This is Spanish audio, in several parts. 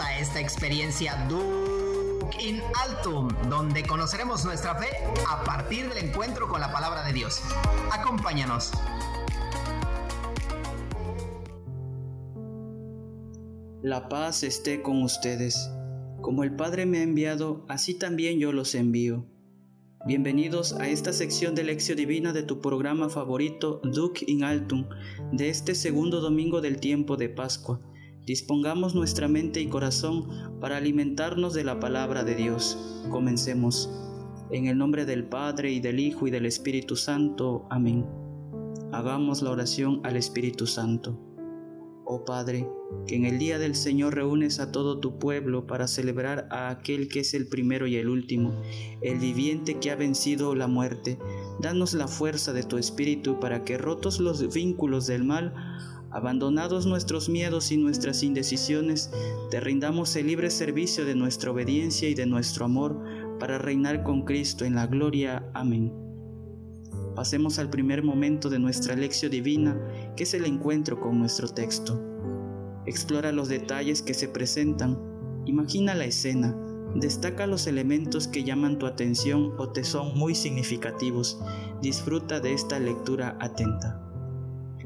A esta experiencia Duke in Altum, donde conoceremos nuestra fe a partir del encuentro con la palabra de Dios. Acompáñanos. La paz esté con ustedes. Como el Padre me ha enviado, así también yo los envío. Bienvenidos a esta sección de Lección Divina de tu programa favorito Duke in Altum de este segundo domingo del tiempo de Pascua Dispongamos nuestra mente y corazón para alimentarnos de la palabra de Dios. Comencemos. En el nombre del Padre y del Hijo y del Espíritu Santo. Amén. Hagamos la oración al Espíritu Santo. Oh Padre, que en el día del Señor reúnes a todo tu pueblo para celebrar a aquel que es el primero y el último, el viviente que ha vencido la muerte. Danos la fuerza de tu Espíritu para que rotos los vínculos del mal, Abandonados nuestros miedos y nuestras indecisiones, te rindamos el libre servicio de nuestra obediencia y de nuestro amor para reinar con Cristo en la gloria. Amén. Pasemos al primer momento de nuestra lección divina, que es el encuentro con nuestro texto. Explora los detalles que se presentan, imagina la escena, destaca los elementos que llaman tu atención o te son muy significativos. Disfruta de esta lectura atenta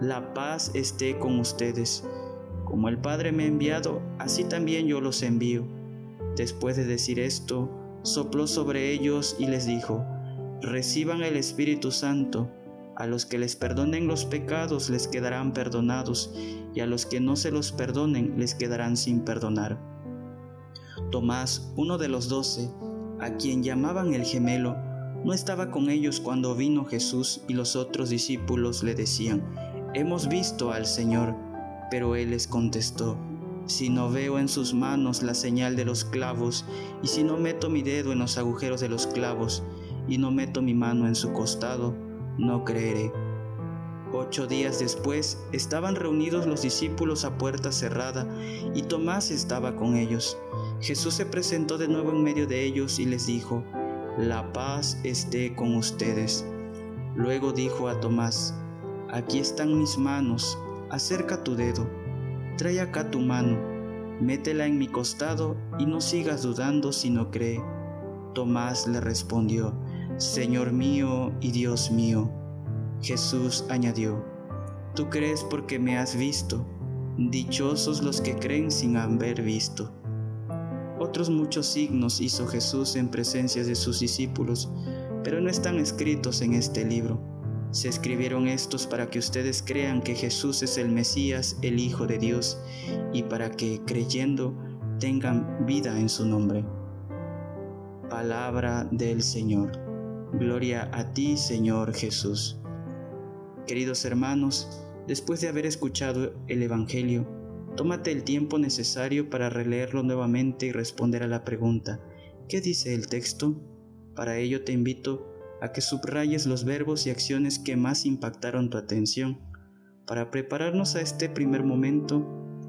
la paz esté con ustedes. Como el Padre me ha enviado, así también yo los envío. Después de decir esto, sopló sobre ellos y les dijo, reciban el Espíritu Santo. A los que les perdonen los pecados les quedarán perdonados, y a los que no se los perdonen les quedarán sin perdonar. Tomás, uno de los doce, a quien llamaban el gemelo, no estaba con ellos cuando vino Jesús y los otros discípulos le decían, Hemos visto al Señor, pero él les contestó, si no veo en sus manos la señal de los clavos, y si no meto mi dedo en los agujeros de los clavos, y no meto mi mano en su costado, no creeré. Ocho días después estaban reunidos los discípulos a puerta cerrada, y Tomás estaba con ellos. Jesús se presentó de nuevo en medio de ellos y les dijo, La paz esté con ustedes. Luego dijo a Tomás, Aquí están mis manos, acerca tu dedo, trae acá tu mano, métela en mi costado y no sigas dudando si no cree. Tomás le respondió, Señor mío y Dios mío. Jesús añadió, Tú crees porque me has visto, dichosos los que creen sin haber visto. Otros muchos signos hizo Jesús en presencia de sus discípulos, pero no están escritos en este libro. Se escribieron estos para que ustedes crean que Jesús es el Mesías, el Hijo de Dios, y para que, creyendo, tengan vida en su nombre. Palabra del Señor. Gloria a ti, Señor Jesús. Queridos hermanos, después de haber escuchado el Evangelio, tómate el tiempo necesario para releerlo nuevamente y responder a la pregunta, ¿qué dice el texto? Para ello te invito a que subrayes los verbos y acciones que más impactaron tu atención. Para prepararnos a este primer momento,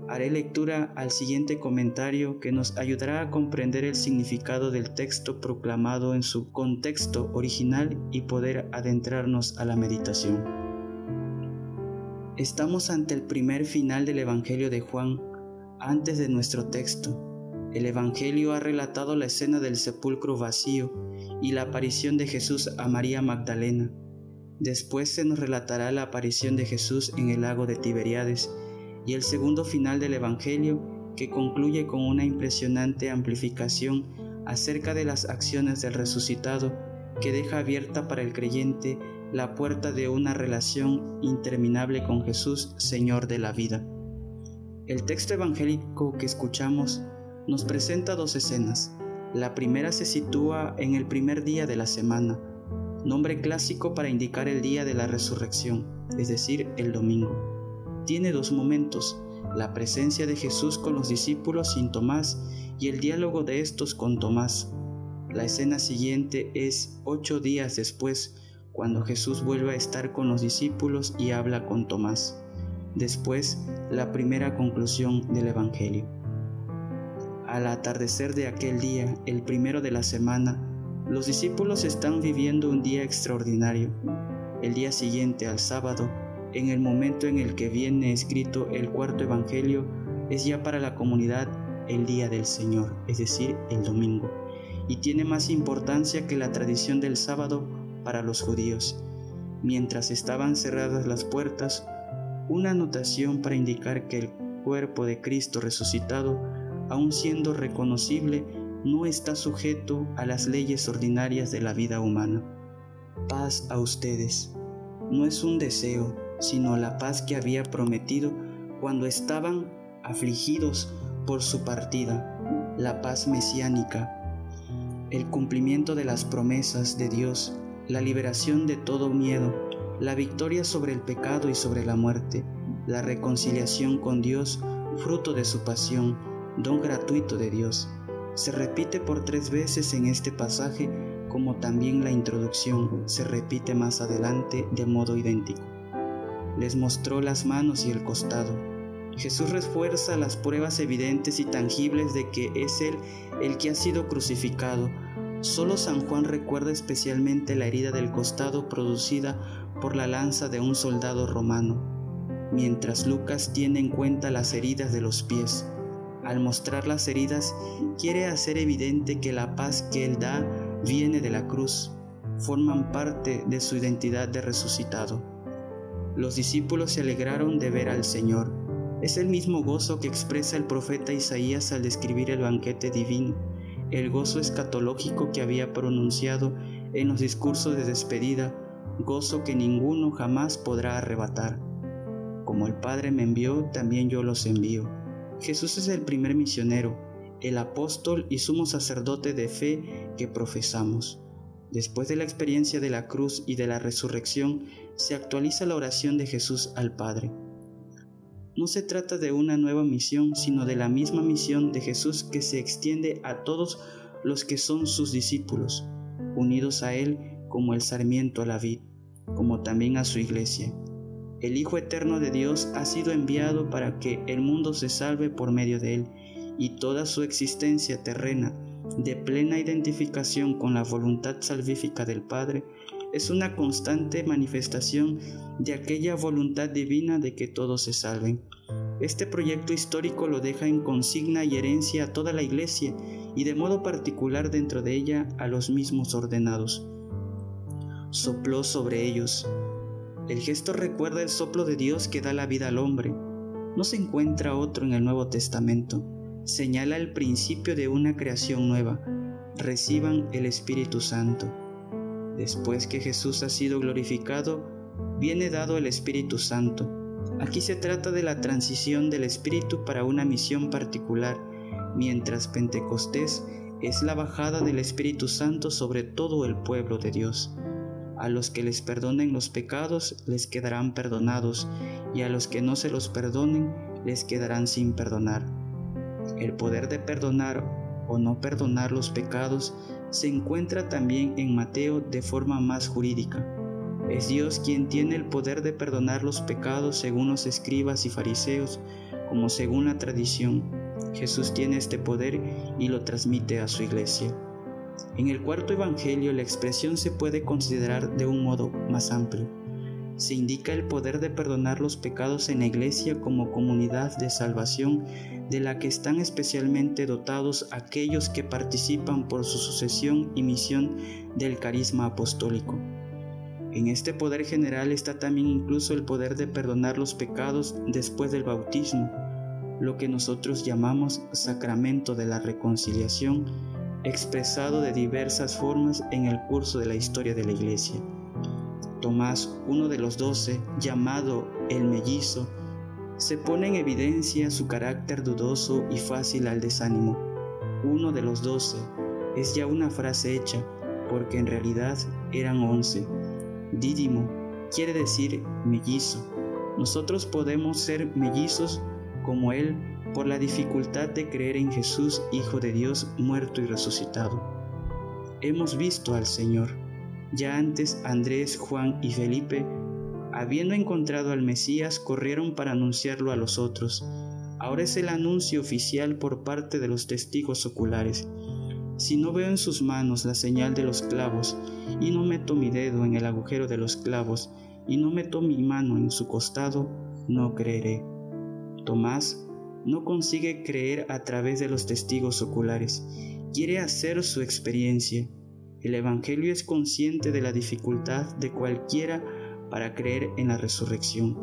haré lectura al siguiente comentario que nos ayudará a comprender el significado del texto proclamado en su contexto original y poder adentrarnos a la meditación. Estamos ante el primer final del Evangelio de Juan, antes de nuestro texto. El Evangelio ha relatado la escena del sepulcro vacío y la aparición de Jesús a María Magdalena. Después se nos relatará la aparición de Jesús en el lago de Tiberiades y el segundo final del Evangelio que concluye con una impresionante amplificación acerca de las acciones del resucitado que deja abierta para el creyente la puerta de una relación interminable con Jesús, Señor de la vida. El texto evangélico que escuchamos nos presenta dos escenas. La primera se sitúa en el primer día de la semana, nombre clásico para indicar el día de la resurrección, es decir, el domingo. Tiene dos momentos. la presencia de Jesús con los discípulos sin Tomás y el diálogo de estos con Tomás. La escena siguiente es ocho días después, cuando Jesús vuelve a estar con los discípulos y habla con Tomás. Después, la primera conclusión del Evangelio. Al atardecer de aquel día, el primero de la semana, los discípulos están viviendo un día extraordinario. El día siguiente al sábado, en el momento en el que viene escrito el cuarto Evangelio, es ya para la comunidad el día del Señor, es decir, el domingo, y tiene más importancia que la tradición del sábado para los judíos. Mientras estaban cerradas las puertas, una anotación para indicar que el cuerpo de Cristo resucitado, aun siendo reconocible, no está sujeto a las leyes ordinarias de la vida humana. Paz a ustedes. No es un deseo, sino la paz que había prometido cuando estaban afligidos por su partida, la paz mesiánica, el cumplimiento de las promesas de Dios, la liberación de todo miedo, la victoria sobre el pecado y sobre la muerte, la reconciliación con Dios, fruto de su pasión, don gratuito de Dios. Se repite por tres veces en este pasaje, como también la introducción se repite más adelante de modo idéntico. Les mostró las manos y el costado. Jesús refuerza las pruebas evidentes y tangibles de que es Él el que ha sido crucificado. Solo San Juan recuerda especialmente la herida del costado producida por la lanza de un soldado romano, mientras Lucas tiene en cuenta las heridas de los pies. Al mostrar las heridas, quiere hacer evidente que la paz que Él da viene de la cruz, forman parte de su identidad de resucitado. Los discípulos se alegraron de ver al Señor. Es el mismo gozo que expresa el profeta Isaías al describir el banquete divino, el gozo escatológico que había pronunciado en los discursos de despedida, gozo que ninguno jamás podrá arrebatar. Como el Padre me envió, también yo los envío. Jesús es el primer misionero, el apóstol y sumo sacerdote de fe que profesamos. Después de la experiencia de la cruz y de la resurrección, se actualiza la oración de Jesús al Padre. No se trata de una nueva misión, sino de la misma misión de Jesús que se extiende a todos los que son sus discípulos, unidos a Él como el sarmiento a la vid, como también a su iglesia. El Hijo Eterno de Dios ha sido enviado para que el mundo se salve por medio de él, y toda su existencia terrena, de plena identificación con la voluntad salvífica del Padre, es una constante manifestación de aquella voluntad divina de que todos se salven. Este proyecto histórico lo deja en consigna y herencia a toda la Iglesia y de modo particular dentro de ella a los mismos ordenados. Sopló sobre ellos, el gesto recuerda el soplo de Dios que da la vida al hombre. No se encuentra otro en el Nuevo Testamento. Señala el principio de una creación nueva. Reciban el Espíritu Santo. Después que Jesús ha sido glorificado, viene dado el Espíritu Santo. Aquí se trata de la transición del Espíritu para una misión particular, mientras Pentecostés es la bajada del Espíritu Santo sobre todo el pueblo de Dios. A los que les perdonen los pecados les quedarán perdonados, y a los que no se los perdonen les quedarán sin perdonar. El poder de perdonar o no perdonar los pecados se encuentra también en Mateo de forma más jurídica. Es Dios quien tiene el poder de perdonar los pecados según los escribas y fariseos, como según la tradición. Jesús tiene este poder y lo transmite a su iglesia. En el cuarto Evangelio la expresión se puede considerar de un modo más amplio. Se indica el poder de perdonar los pecados en la Iglesia como comunidad de salvación de la que están especialmente dotados aquellos que participan por su sucesión y misión del carisma apostólico. En este poder general está también incluso el poder de perdonar los pecados después del bautismo, lo que nosotros llamamos sacramento de la reconciliación expresado de diversas formas en el curso de la historia de la Iglesia. Tomás, uno de los doce, llamado el mellizo, se pone en evidencia su carácter dudoso y fácil al desánimo. Uno de los doce es ya una frase hecha, porque en realidad eran once. Dídimo quiere decir mellizo. Nosotros podemos ser mellizos como él, por la dificultad de creer en Jesús, Hijo de Dios, muerto y resucitado. Hemos visto al Señor. Ya antes Andrés, Juan y Felipe, habiendo encontrado al Mesías, corrieron para anunciarlo a los otros. Ahora es el anuncio oficial por parte de los testigos oculares. Si no veo en sus manos la señal de los clavos, y no meto mi dedo en el agujero de los clavos, y no meto mi mano en su costado, no creeré. Tomás no consigue creer a través de los testigos oculares, quiere hacer su experiencia. El Evangelio es consciente de la dificultad de cualquiera para creer en la resurrección,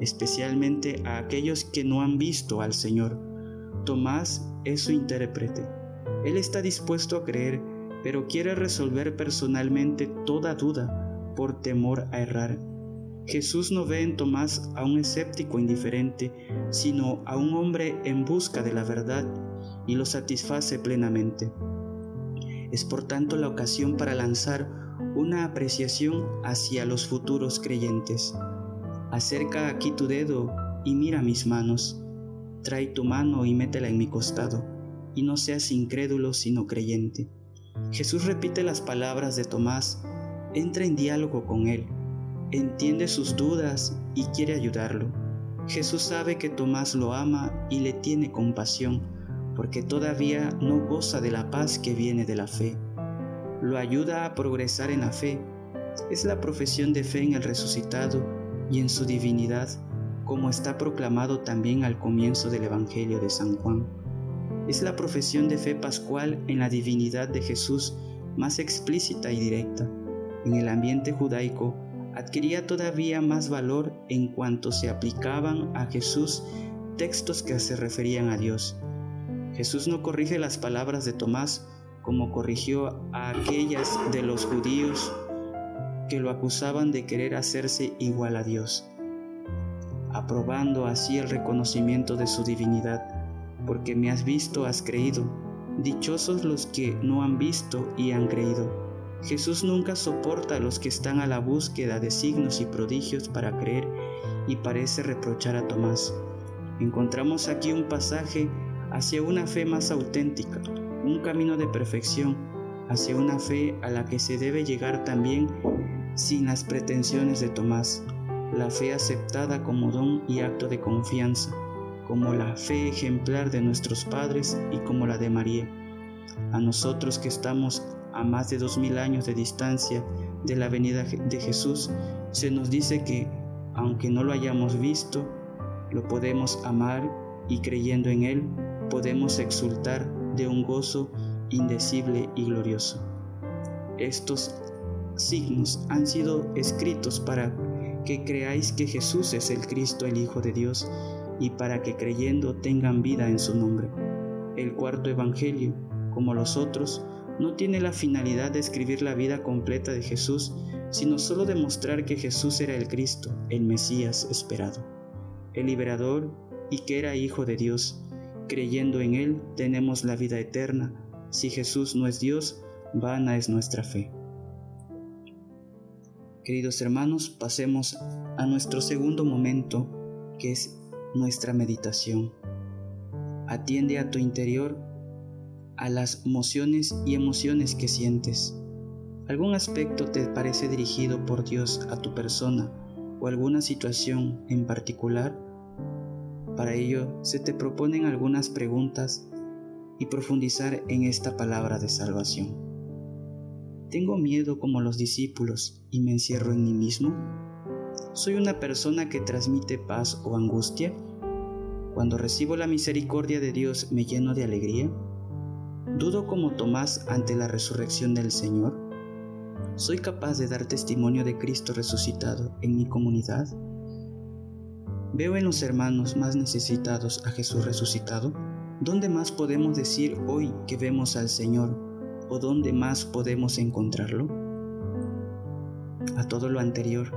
especialmente a aquellos que no han visto al Señor. Tomás es su intérprete. Él está dispuesto a creer, pero quiere resolver personalmente toda duda por temor a errar. Jesús no ve en Tomás a un escéptico indiferente, sino a un hombre en busca de la verdad y lo satisface plenamente. Es por tanto la ocasión para lanzar una apreciación hacia los futuros creyentes. Acerca aquí tu dedo y mira mis manos. Trae tu mano y métela en mi costado, y no seas incrédulo sino creyente. Jesús repite las palabras de Tomás, entra en diálogo con él entiende sus dudas y quiere ayudarlo. Jesús sabe que Tomás lo ama y le tiene compasión, porque todavía no goza de la paz que viene de la fe. Lo ayuda a progresar en la fe. Es la profesión de fe en el resucitado y en su divinidad, como está proclamado también al comienzo del Evangelio de San Juan. Es la profesión de fe pascual en la divinidad de Jesús más explícita y directa. En el ambiente judaico, adquiría todavía más valor en cuanto se aplicaban a Jesús textos que se referían a Dios. Jesús no corrige las palabras de Tomás como corrigió a aquellas de los judíos que lo acusaban de querer hacerse igual a Dios, aprobando así el reconocimiento de su divinidad, porque me has visto, has creído. Dichosos los que no han visto y han creído. Jesús nunca soporta a los que están a la búsqueda de signos y prodigios para creer y parece reprochar a Tomás. Encontramos aquí un pasaje hacia una fe más auténtica, un camino de perfección, hacia una fe a la que se debe llegar también sin las pretensiones de Tomás, la fe aceptada como don y acto de confianza, como la fe ejemplar de nuestros padres y como la de María. A nosotros que estamos a más de dos mil años de distancia de la venida de Jesús, se nos dice que, aunque no lo hayamos visto, lo podemos amar y creyendo en Él, podemos exultar de un gozo indecible y glorioso. Estos signos han sido escritos para que creáis que Jesús es el Cristo, el Hijo de Dios, y para que creyendo tengan vida en su nombre. El cuarto Evangelio, como los otros, no tiene la finalidad de escribir la vida completa de Jesús, sino solo demostrar que Jesús era el Cristo, el Mesías esperado, el liberador y que era Hijo de Dios. Creyendo en Él tenemos la vida eterna. Si Jesús no es Dios, vana es nuestra fe. Queridos hermanos, pasemos a nuestro segundo momento, que es nuestra meditación. Atiende a tu interior a las mociones y emociones que sientes. ¿Algún aspecto te parece dirigido por Dios a tu persona o alguna situación en particular? Para ello se te proponen algunas preguntas y profundizar en esta palabra de salvación. ¿Tengo miedo como los discípulos y me encierro en mí mismo? ¿Soy una persona que transmite paz o angustia? Cuando recibo la misericordia de Dios me lleno de alegría? ¿Dudo como Tomás ante la resurrección del Señor? ¿Soy capaz de dar testimonio de Cristo resucitado en mi comunidad? ¿Veo en los hermanos más necesitados a Jesús resucitado? ¿Dónde más podemos decir hoy que vemos al Señor o dónde más podemos encontrarlo? A todo lo anterior,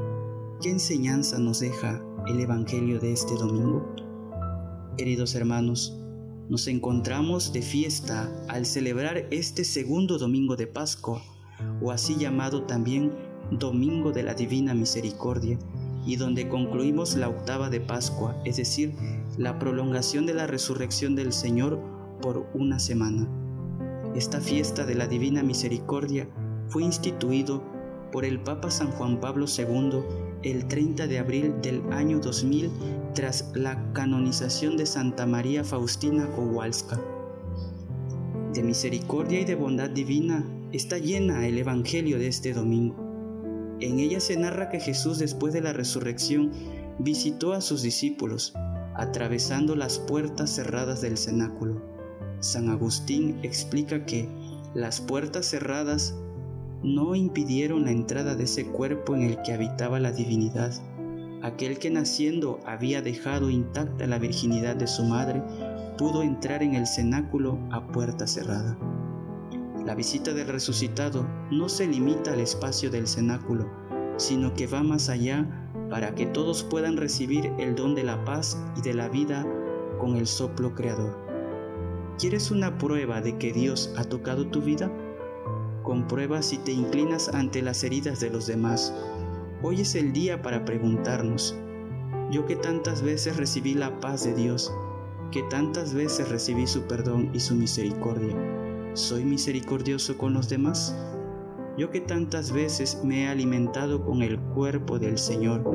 ¿qué enseñanza nos deja el Evangelio de este domingo? Queridos hermanos, nos encontramos de fiesta al celebrar este segundo domingo de Pascua, o así llamado también Domingo de la Divina Misericordia, y donde concluimos la octava de Pascua, es decir, la prolongación de la resurrección del Señor por una semana. Esta fiesta de la Divina Misericordia fue instituido por el Papa San Juan Pablo II el 30 de abril del año 2000 tras la canonización de Santa María Faustina Kowalska. De misericordia y de bondad divina está llena el Evangelio de este domingo. En ella se narra que Jesús después de la resurrección visitó a sus discípulos, atravesando las puertas cerradas del cenáculo. San Agustín explica que las puertas cerradas no impidieron la entrada de ese cuerpo en el que habitaba la divinidad. Aquel que naciendo había dejado intacta la virginidad de su madre, pudo entrar en el cenáculo a puerta cerrada. La visita del resucitado no se limita al espacio del cenáculo, sino que va más allá para que todos puedan recibir el don de la paz y de la vida con el soplo creador. ¿Quieres una prueba de que Dios ha tocado tu vida? Comprueba si te inclinas ante las heridas de los demás. Hoy es el día para preguntarnos, yo que tantas veces recibí la paz de Dios, que tantas veces recibí su perdón y su misericordia, ¿soy misericordioso con los demás? Yo que tantas veces me he alimentado con el cuerpo del Señor,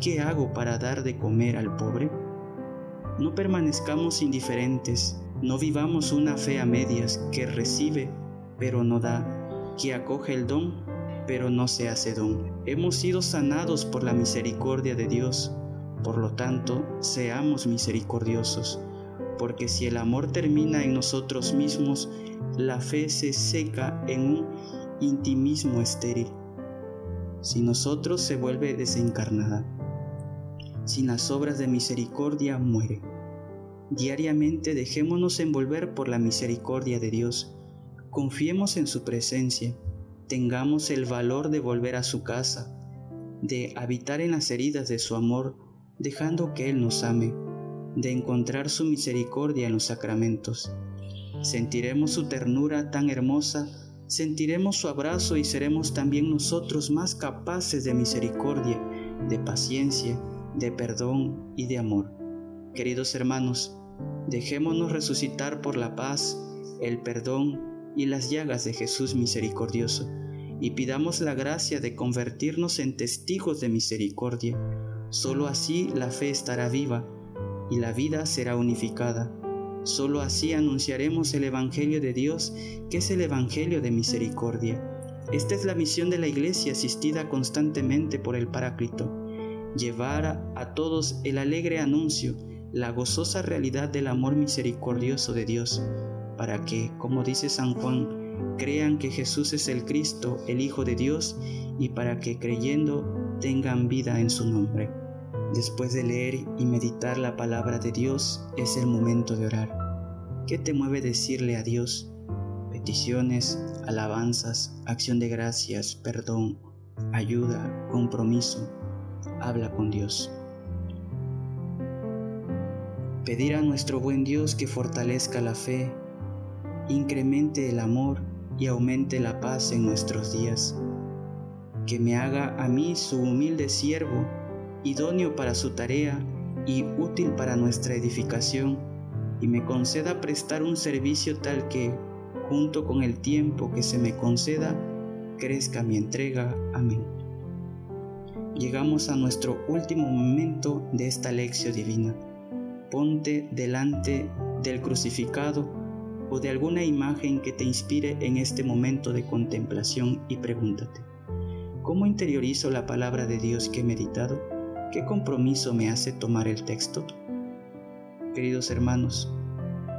¿qué hago para dar de comer al pobre? No permanezcamos indiferentes, no vivamos una fe a medias que recibe pero no da, que acoge el don, pero no se hace don. Hemos sido sanados por la misericordia de Dios, por lo tanto, seamos misericordiosos, porque si el amor termina en nosotros mismos, la fe se seca en un intimismo estéril. Si nosotros se vuelve desencarnada, sin las obras de misericordia muere. Diariamente dejémonos envolver por la misericordia de Dios Confiemos en su presencia, tengamos el valor de volver a su casa, de habitar en las heridas de su amor, dejando que Él nos ame, de encontrar su misericordia en los sacramentos. Sentiremos su ternura tan hermosa, sentiremos su abrazo y seremos también nosotros más capaces de misericordia, de paciencia, de perdón y de amor. Queridos hermanos, dejémonos resucitar por la paz, el perdón y las llagas de Jesús misericordioso, y pidamos la gracia de convertirnos en testigos de misericordia. Solo así la fe estará viva y la vida será unificada. Solo así anunciaremos el Evangelio de Dios, que es el Evangelio de misericordia. Esta es la misión de la Iglesia asistida constantemente por el Paráclito, llevar a todos el alegre anuncio, la gozosa realidad del amor misericordioso de Dios para que, como dice San Juan, crean que Jesús es el Cristo, el Hijo de Dios, y para que creyendo tengan vida en su nombre. Después de leer y meditar la palabra de Dios, es el momento de orar. ¿Qué te mueve decirle a Dios? Peticiones, alabanzas, acción de gracias, perdón, ayuda, compromiso. Habla con Dios. Pedir a nuestro buen Dios que fortalezca la fe incremente el amor y aumente la paz en nuestros días. Que me haga a mí su humilde siervo, idóneo para su tarea y útil para nuestra edificación, y me conceda prestar un servicio tal que, junto con el tiempo que se me conceda, crezca mi entrega. Amén. Llegamos a nuestro último momento de esta lección divina. Ponte delante del crucificado o de alguna imagen que te inspire en este momento de contemplación y pregúntate, ¿cómo interiorizo la palabra de Dios que he meditado? ¿Qué compromiso me hace tomar el texto? Queridos hermanos,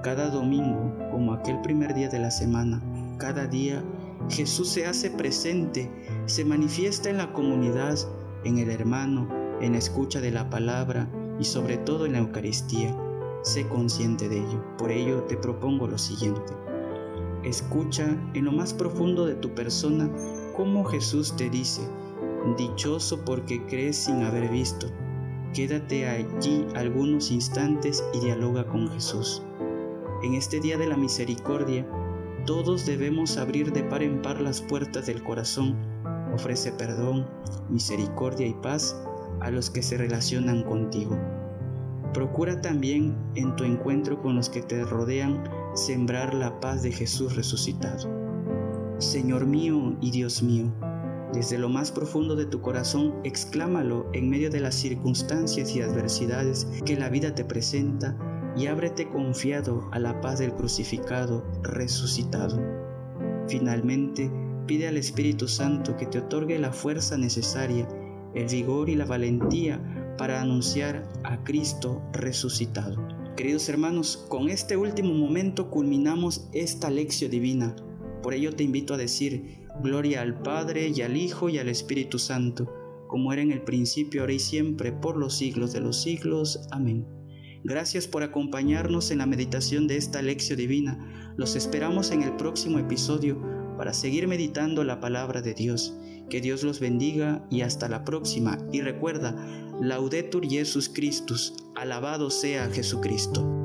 cada domingo, como aquel primer día de la semana, cada día Jesús se hace presente, se manifiesta en la comunidad, en el hermano, en la escucha de la palabra y sobre todo en la Eucaristía sé consciente de ello. Por ello te propongo lo siguiente. Escucha en lo más profundo de tu persona cómo Jesús te dice, dichoso porque crees sin haber visto. Quédate allí algunos instantes y dialoga con Jesús. En este día de la misericordia, todos debemos abrir de par en par las puertas del corazón. Ofrece perdón, misericordia y paz a los que se relacionan contigo. Procura también en tu encuentro con los que te rodean sembrar la paz de Jesús resucitado. Señor mío y Dios mío, desde lo más profundo de tu corazón, exclámalo en medio de las circunstancias y adversidades que la vida te presenta y ábrete confiado a la paz del crucificado resucitado. Finalmente, pide al Espíritu Santo que te otorgue la fuerza necesaria, el vigor y la valentía para anunciar a Cristo resucitado. Queridos hermanos, con este último momento culminamos esta lección divina. Por ello te invito a decir, Gloria al Padre y al Hijo y al Espíritu Santo, como era en el principio, ahora y siempre, por los siglos de los siglos. Amén. Gracias por acompañarnos en la meditación de esta lección divina. Los esperamos en el próximo episodio para seguir meditando la palabra de Dios. Que Dios los bendiga y hasta la próxima. Y recuerda, Laudetur Jesus Christus, alabado sea Jesucristo.